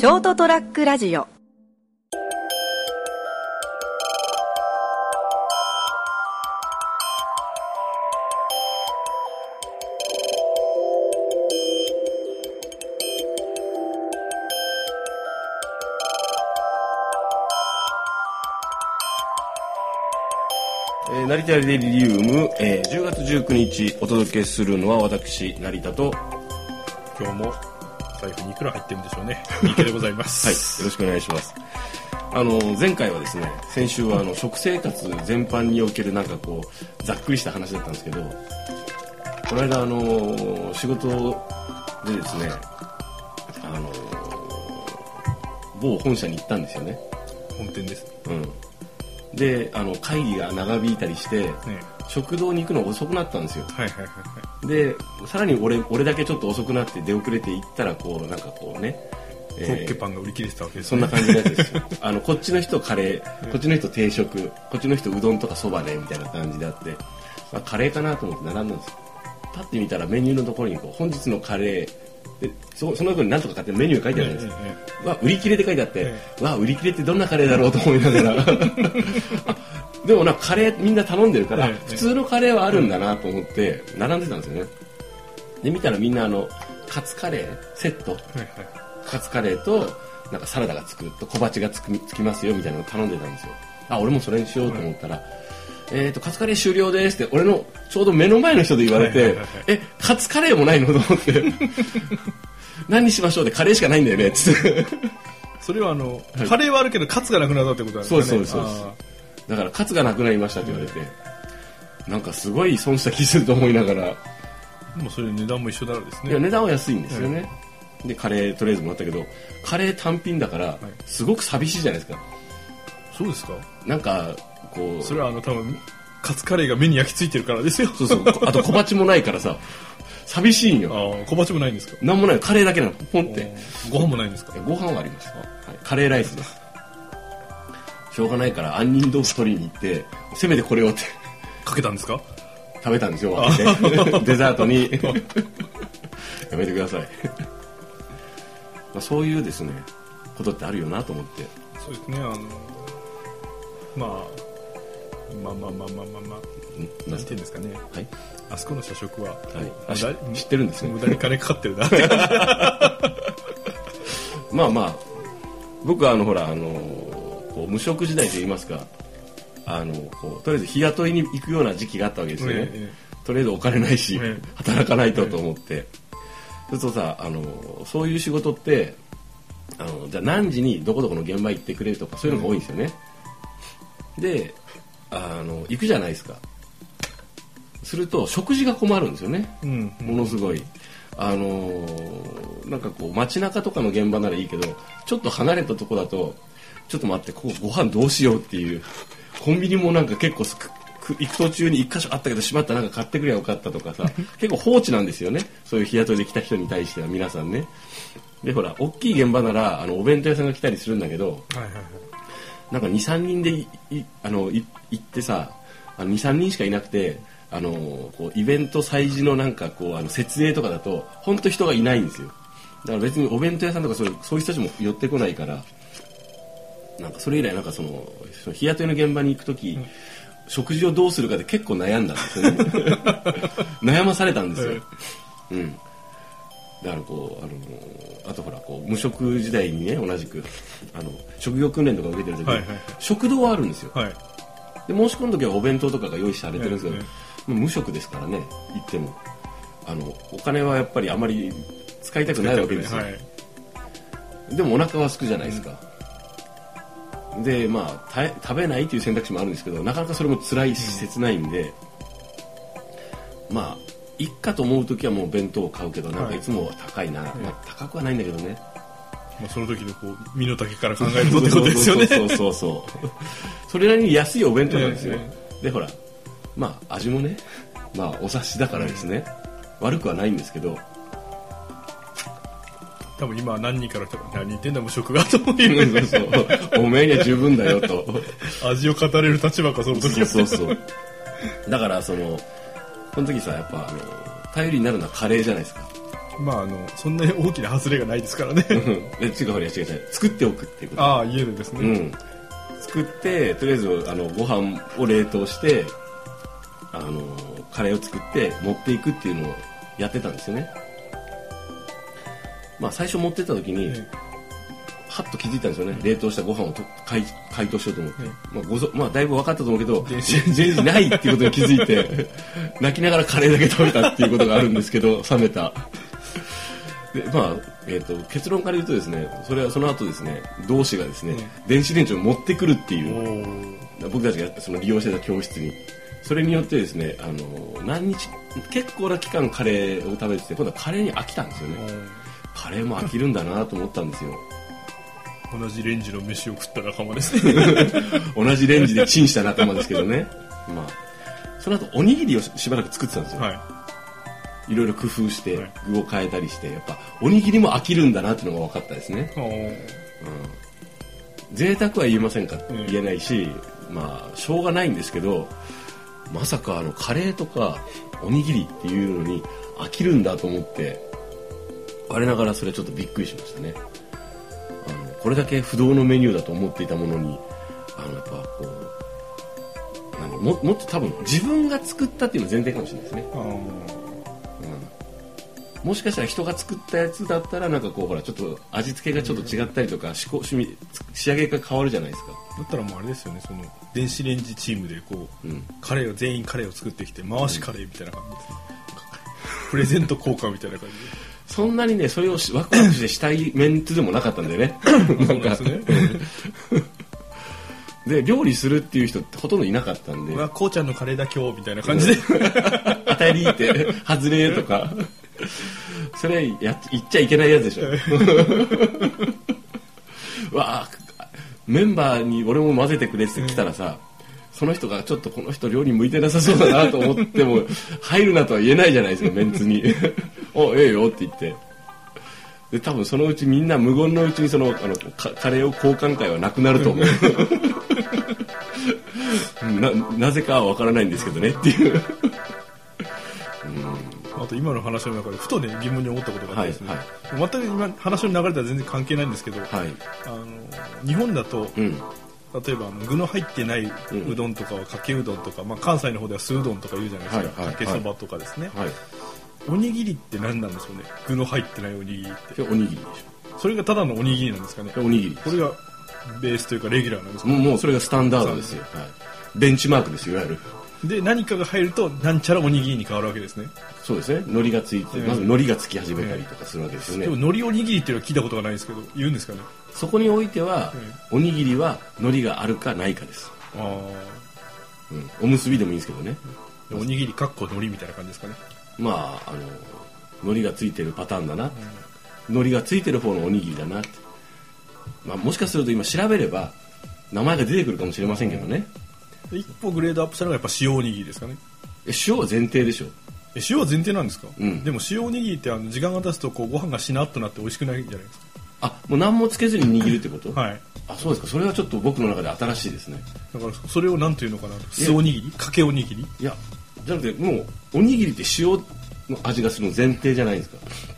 ショートトラックラジオ。えー成田レデリウム、えー10月19日お届けするのは私成田と、は今日も財布にいくら入ってるんでしょうね。三池でございまい、す。よろしくお願いします。あの前回はですね先週はあの食生活全般におけるなんかこうざっくりした話だったんですけどこの間あの仕事でですねあの某本社に行ったんですよね。本店です。うん、であの会議が長引いたりしてね。食堂に行くの遅くなったんですよ。はいはいはいはでさらに俺俺だけちょっと遅くなって出遅れて行ったらこうなんかこうね、い。コッケパンが売り切れてたわけですね。そんな感じのやつですよ。あのこっちの人カレーこっちの人定食こっちの人うどんとかそばでみたいな感じであって、まあ、カレーかなと思って並んだんですよ。パッて見たらメニューのところにこう本日のカレーでそその横に何とか買ってメニュー書いてあるんですよ、ええわ売り切れって書いてあって、えわ売り切れってどんなカレーだろうと思いながら。あ でもなカレーみんな頼んでるから、ええ普通のカレーはあるんだなと思って並んでたんですよね。で見たらみんなあのカツカレーセット。えはいはい。カツカレーとなんかサラダがつくと小鉢がつくつきますよみたいなのを頼んでたんですよ。あ俺もそれにしようと思ったら、えー、とカツカレー終了ですって。俺のちょうど目の前の人で言われて、はいはいはいはい。えカツカレーもないの？と思って。何にしましょうでカレーしかないんだよねっつって。それはあの、はい。カレーはあるけどカツがなくなったってことなんですかね。そうですそうですだからカツがなくなりましたって言われて、なんかすごい損した気すると思いながら。あーもうそれ値段も一緒だろうですね。いや値段は安いんですよね、でカレーとりあえずもらったけどカレー単品だからすごく寂しいじゃないですか。そうですか？なんかこうそれはあの多分、カツカレーが目に焼き付いてるからですよ。そうそう。あと小鉢もないからさ寂しいんよ。ああ、小鉢もないんですか？なんもない。カレーだけなの。ポンって。ご飯もないんですか？ご飯はあります、はい、カレーライスですしょうがないから杏仁豆腐取りに行ってせめてこれをって。かけたんですか？食べたんですよ デザートに。やめてください。まあそういうですねことってあるよなと思って。そうですね、あの、まあ、まあまあまあまあまあまあ、ん？なんていうんですかね。はい。あそこの社食は、はい。知ってるんですね。無駄に金かかってるな。まあまあ。僕はあのほらあのこう無職時代といいますかあのこうとりあえず日雇いに行くような時期があったわけですよね、えとりあえずお金ないし、ええ。働かないとと思って、そうするとさあのそういう仕事ってあのじゃあ何時にどこどこの現場行ってくれるとかそういうのが多いんですよね、であの行くじゃないですか。すると食事が困るんですよね、うん。ものすごい。あのーなんかこう街中とかの現場ならいいけどちょっと離れたとこだとちょっと待ってここご飯どうしようっていう。コンビニもなんか結構すくく行く途中に一箇所あったけどしまったなんか買ってくればよかったとかさ。結構放置なんですよね。そういう日雇いで来た人に対しては皆さんね。でほら大きい現場ならあのお弁当屋さんが来たりするんだけどはいはいはい。なんか23人でいいあのい行ってさ23人しかいなくてあのこうイベント催事のなんかこうあの設営とかだと本当人がいないんですよ。だから別にお弁当屋さんとかそういうそういう人たちも寄ってこないからなんかそれ以来なんかその日雇いの現場に行く時、食事をどうするかで結構悩んだんですよね。悩まされたんですよ、うん。だからこうあのあとほらこう無職時代にね同じくあの職業訓練とか受けてる時に、はいはい。はい食堂はあるんですよ。はい。で申し込む時はお弁当とかが用意されてるんですけど、ええまあ無職ですからね行っても。あのお金はやっぱりあまり使いたくないわけですよ、はい。でもお腹は空くじゃないですか、でまあた食べないという選択肢もあるんですけどなかなかそれも辛いし切ないんで、まあいっかと思う時はもう弁当を買うけどなんかい。つも高いな、まあ、高くはないんだけどね、まあ、その時のこう身の丈から考えるとってことですよね。そうそうそうそれなりに安いお弁当なんですよ、えでほらまあ味もねまあお察しだからですね、悪くはないんですけど多分今何人から来たら何言ってんだ無職がとそういうそうおめえには十分だよと味を語れる立場かその時そうそうそう。だからそのこの時さやっぱあの頼りになるのはカレーじゃないですか。まああのそんなに大きな外れがないですからね。うんで違う違う違う。作っておくっていうこと。ああ家でですね、うん、作ってとりあえずあのご飯を冷凍してあのカレーを作って持っていくっていうのをやってたんですよねまあ最初持ってった時に、えはっと気づいたんですよね、冷凍したご飯をと解解凍しようと思って、えまあごぞまあ、だいぶ分かったと思うけど電子全然ないっていうことに気づいて 泣きながらカレーだけ食べたっていうことがあるんですけど冷めた。でまあえー、と結論から言うとですねそれはその後ですね同志がですね、電子レンジを持ってくるっていう僕たちがその利用してた教室に。それによってですねあの何日結構な期間カレーを食べてて今度はカレーに飽きたんですよねカレーも飽きるんだなと思ったんですよ。同じレンジの飯を食った仲間ですね。同じレンジでチンした仲間ですけどね。まあその後おにぎりをしばらく作ってたんですよ、、はい。ろいろ工夫してはい。具を変えたりしてやっぱおにぎりも飽きるんだなっていうのが分かったですね。いおー。贅沢は言えませんか、うん言えないしまあしょうがないんですけどまさかあのカレーとかおにぎりっていうのに飽きるんだと思って我ながらそれちょっとびっくりしましたね。あのこれだけ不動のメニューだと思っていたものにあのやっぱこう何ももっと多分自分が作ったっていうのが前提かもしれないですね。あー。もしかしたら人が作ったやつだったらなんかこうほらちょっと味付けがちょっと違ったりとか仕込み仕上げが変わるじゃないですか。だったらもうあれですよねその電子レンジチームでこう、うん。カレーを全員カレーを作ってきて回しカレーみたいな感じで。すね、プレゼント交換みたいな感じそんなにねそれをしワクワクしてしたいメンツでもなかったんだよね。なんか。で 料理するっていう人ってほとんどいなかったんで。うわこうちゃんのカレーだ今日みたいな感じで。当たりって外れとか。それや言っちゃいけないやつでしょ。わあメンバーに俺も混ぜてくれって来たらさ、その人がちょっとこの人料理向いてなさそうだなと思っても入るなとは言えないじゃないですかメンツに「おええよ」って言って。で多分そのうちみんな無言のうちにそのあのカカレーを交換会はなくなると思う。う んななぜかは分からないんですけどねっていう。あと今の話の中でふとね疑問に思ったことがあってですね、はい。全く今話の流れとは全然関係ないんですけど、はい。あの日本だとうん例えばあの具の入ってないうどんとかはかけうどんとか、まあ、関西の方では酢うどんとか言うじゃないですか、かけそばとかですね、はい。おにぎりって何なんでしょうね？具の入ってないおにぎりって。それおにぎりでしそれがただのおにぎりなんですかね？おにぎりこれがベースというかレギュラーなんですか？もうもうそれがスタンダードですよ、はい、ベンチマークですよいわゆるで何かが入るとなんちゃらおにぎりに変わるわけですね。そうですね。海苔がついて、うんまず海苔がつき始めたりとかするわけですよね、でも海苔おにぎりっていうのは聞いたことがないんですけど言うんですかね。そこにおいては、おにぎりは海苔があるかないかです、あうん、おむすびでもいいんですけどね。あおにぎりかっこ海苔みたいな感じですかね。まああの海苔がついてるパターンだな、海苔がついてる方のおにぎりだなって、まあ、もしかすると今調べれば名前が出てくるかもしれませんけどね。で一歩グレードアップしたのがやっぱ塩おにぎりですかね。え塩は前提でしょ。え塩は前提なんですか、うん。でも塩おにぎりってあの時間が経つとこうご飯がしなっとなって美味しくないじゃないですあもう何もつけずに握るってこと、かはい。あそうですか。それはちょっと僕の中で新しいですね。だからそれを何というのかな？酢おにぎり？かけおにぎり？いやじゃなくてもうおにぎりって塩の味がするの前提じゃないですか？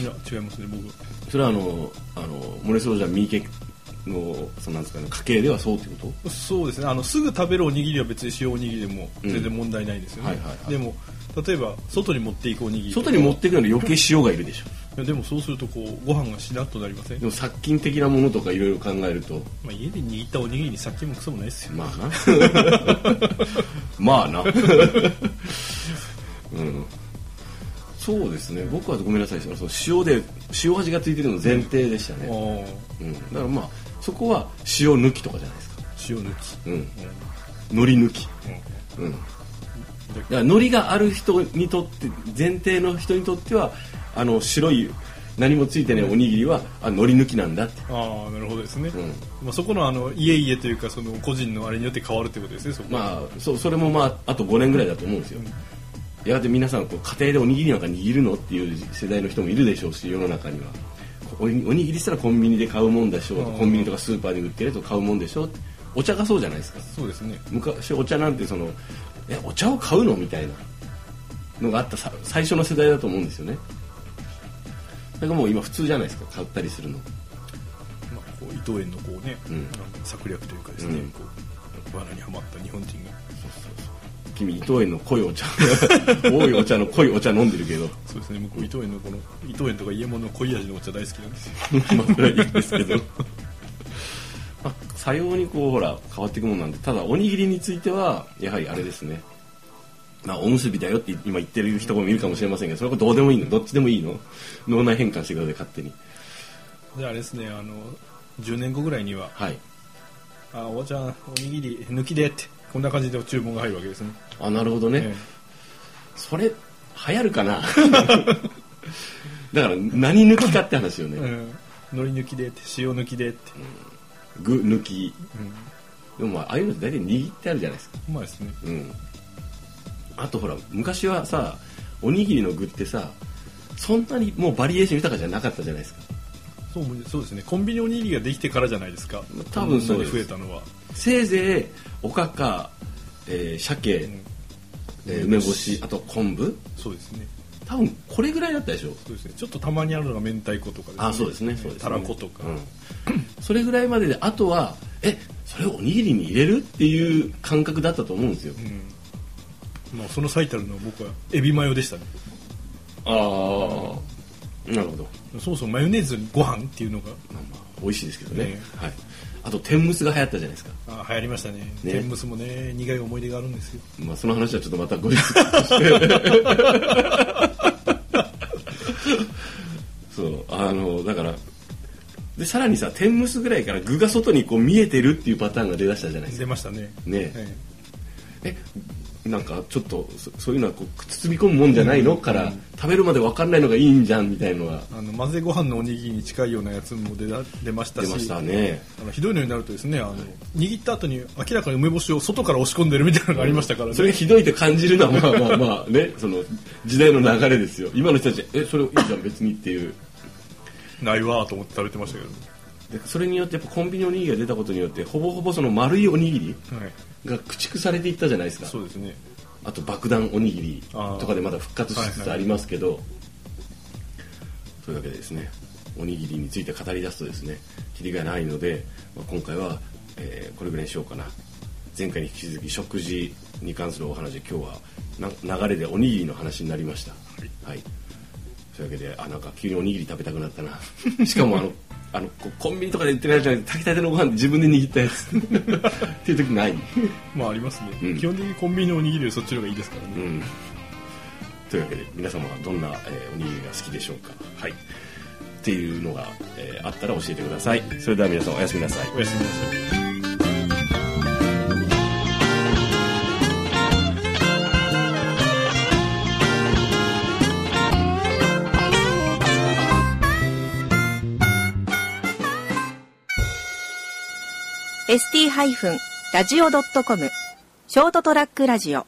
いや違いますね僕それはあのあのモレソージャ三池のそのなんですかね家系ではそうってこと？そうですね。あのすぐ食べるおにぎりは別に塩おにぎりでも全然問題ないですよね、うんはいはいはい。でも例えば外に持っていくおにぎり外に持っていくのに余計塩がいるでしょ。いやでもそうするとこうご飯がしなっとなりません、でも殺菌的なものとかいろいろ考えると。まあ、家で握ったおにぎりに殺菌もクソもないですよ。まあな。まあな。うん。そうですね。僕はごめんなさい。その塩で塩味がついてるの前提でしたあね、ー。うん、だからまあそこは塩抜きとかじゃないですか。塩抜き、うん。海苔抜き。うん。だから海苔がある人にとって前提の人にとってはあの白い何もついてないおにぎりはあ海苔抜きなんだって、ああなるほどですね、うん、まあ、そこのあの家々というかその個人のあれによって変わるってことですねそこまあそそれもまああと5年ぐらいだと思うんですよ、やがて皆さんこう家庭でおにぎりなんか握るのっていう世代の人もいるでしょうし世の中にはおにおにぎりしたらコンビニで買うもんでしょううん。コンビニとかスーパーで売ってるやつを買うもんでしょうお茶がそうじゃないですか。そうですね。昔お茶なんてそのえお茶を買うのみたいなのがあったさ最初の世代だと思うんですよね。それがもう今普通じゃないですか。買ったりするの。まあ、こう伊藤園のこうね、うん。策略というかですね、うん。こう罠にはまった日本人が君伊藤園の濃いお茶。多いお茶の濃いお茶飲んでるけど。そうですね向こう伊藤園のこの伊藤園とか家物の濃い味のお茶大好きなんですよまあそれはいいですけど。まあさようにこうほら変わっていくもんなんでただおにぎりについてはやはりあれですね。まあおむすびだよって今言ってる人もいるかもしれませんけどそれこそどうでもいいの。どっちでもいいの。脳内変換してください勝手に。であれですねあの10年後ぐらいにははい「あおばちゃんおにぎり抜きで」ってこんな感じで注文が入るわけですね。あなるほどね、えそれ流行るかな？だから何抜きかって話よね、えうん。海苔抜きでって塩抜きでって、具抜き。うでもまあああいうのって大体握ってあるじゃないですか。ん、うまいですね。うん。あとほら昔はさおにぎりの具ってさそんなにもうバリエーション豊かじゃなかったじゃないですかそうそうですね。コンビニおにぎりができてからじゃないですか。多分そうで増えたのは、せいぜいおかか、えー鮭、うん。えー梅干しあと昆布。そうですね。多分これぐらいだったでしょ。そうですね。ちょっとたまにあるのが明太子とかですね。あそうですね。そうですね。たらことか、うん。それぐらいまでであとはえそれをおにぎりに入れるっていう感覚だったと思うんですよ。うん。まあ、その最たるのは僕はエビマヨでしたね。ああなるほど。そもそもマヨネーズにご飯っていうのが。まあまあ美味しいですけどね。ね。はい。あと天むすが流行ったじゃないですか。あ流行りましたね。ね。天むすもね苦い思い出があるんですよ。まあその話はちょっとまた後日 そうあのだからでさらにさ天むすぐらいから具が外にこう見えてるっていうパターンが出だしたじゃないですか。出ましたね。ね。え。えなんかちょっとそそういうのはこう包み込むもんじゃないの、から食べるまで分かんないのがいいんじゃんみたいのがえあの混ぜご飯のおにぎりに近いようなやつも出だ出ましたし。出ましたね。あのひどいのになるとですねあの握った後に明らかに梅干しを外から押し込んでるみたいなのがありましたからね、それがひどいって感じるのはまあまあまあね。その時代の流れですよ。今の人たちえそれいいじゃん別にっていう。ないわーと思って食べてましたけど、でそれによってやっぱコンビニおにぎりが出たことによってほぼほぼその丸いおにぎりはい、が駆逐されていったじゃないですか。そうですね。あと爆弾おにぎりとかでまだ復活しつつありますけど、というわけでですねおにぎりについて語り出すとですねキリがないので、まあ、今回は、えーこれぐらいにしようかな。前回に引き続き食事に関するお話で今日はな流れでおにぎりの話になりました。はい、というわけであなんか急におにぎり食べたくなったな。しかもあのあのコンビニとかで売ってるやつじゃなくて炊きたてのご飯で自分で握ったやつ。っていう時ない。まあありますね、うん。基本的にコンビニのおにぎりよりそっちの方がいいですからね、うん、というわけで皆様はどんな、えーおにぎりが好きでしょうか。はい。っていうのが、えーあったら教えてください。それでは皆さんおやすみなさい。おやすみなさいハイフンラジオドットコムショートトラックラジオ。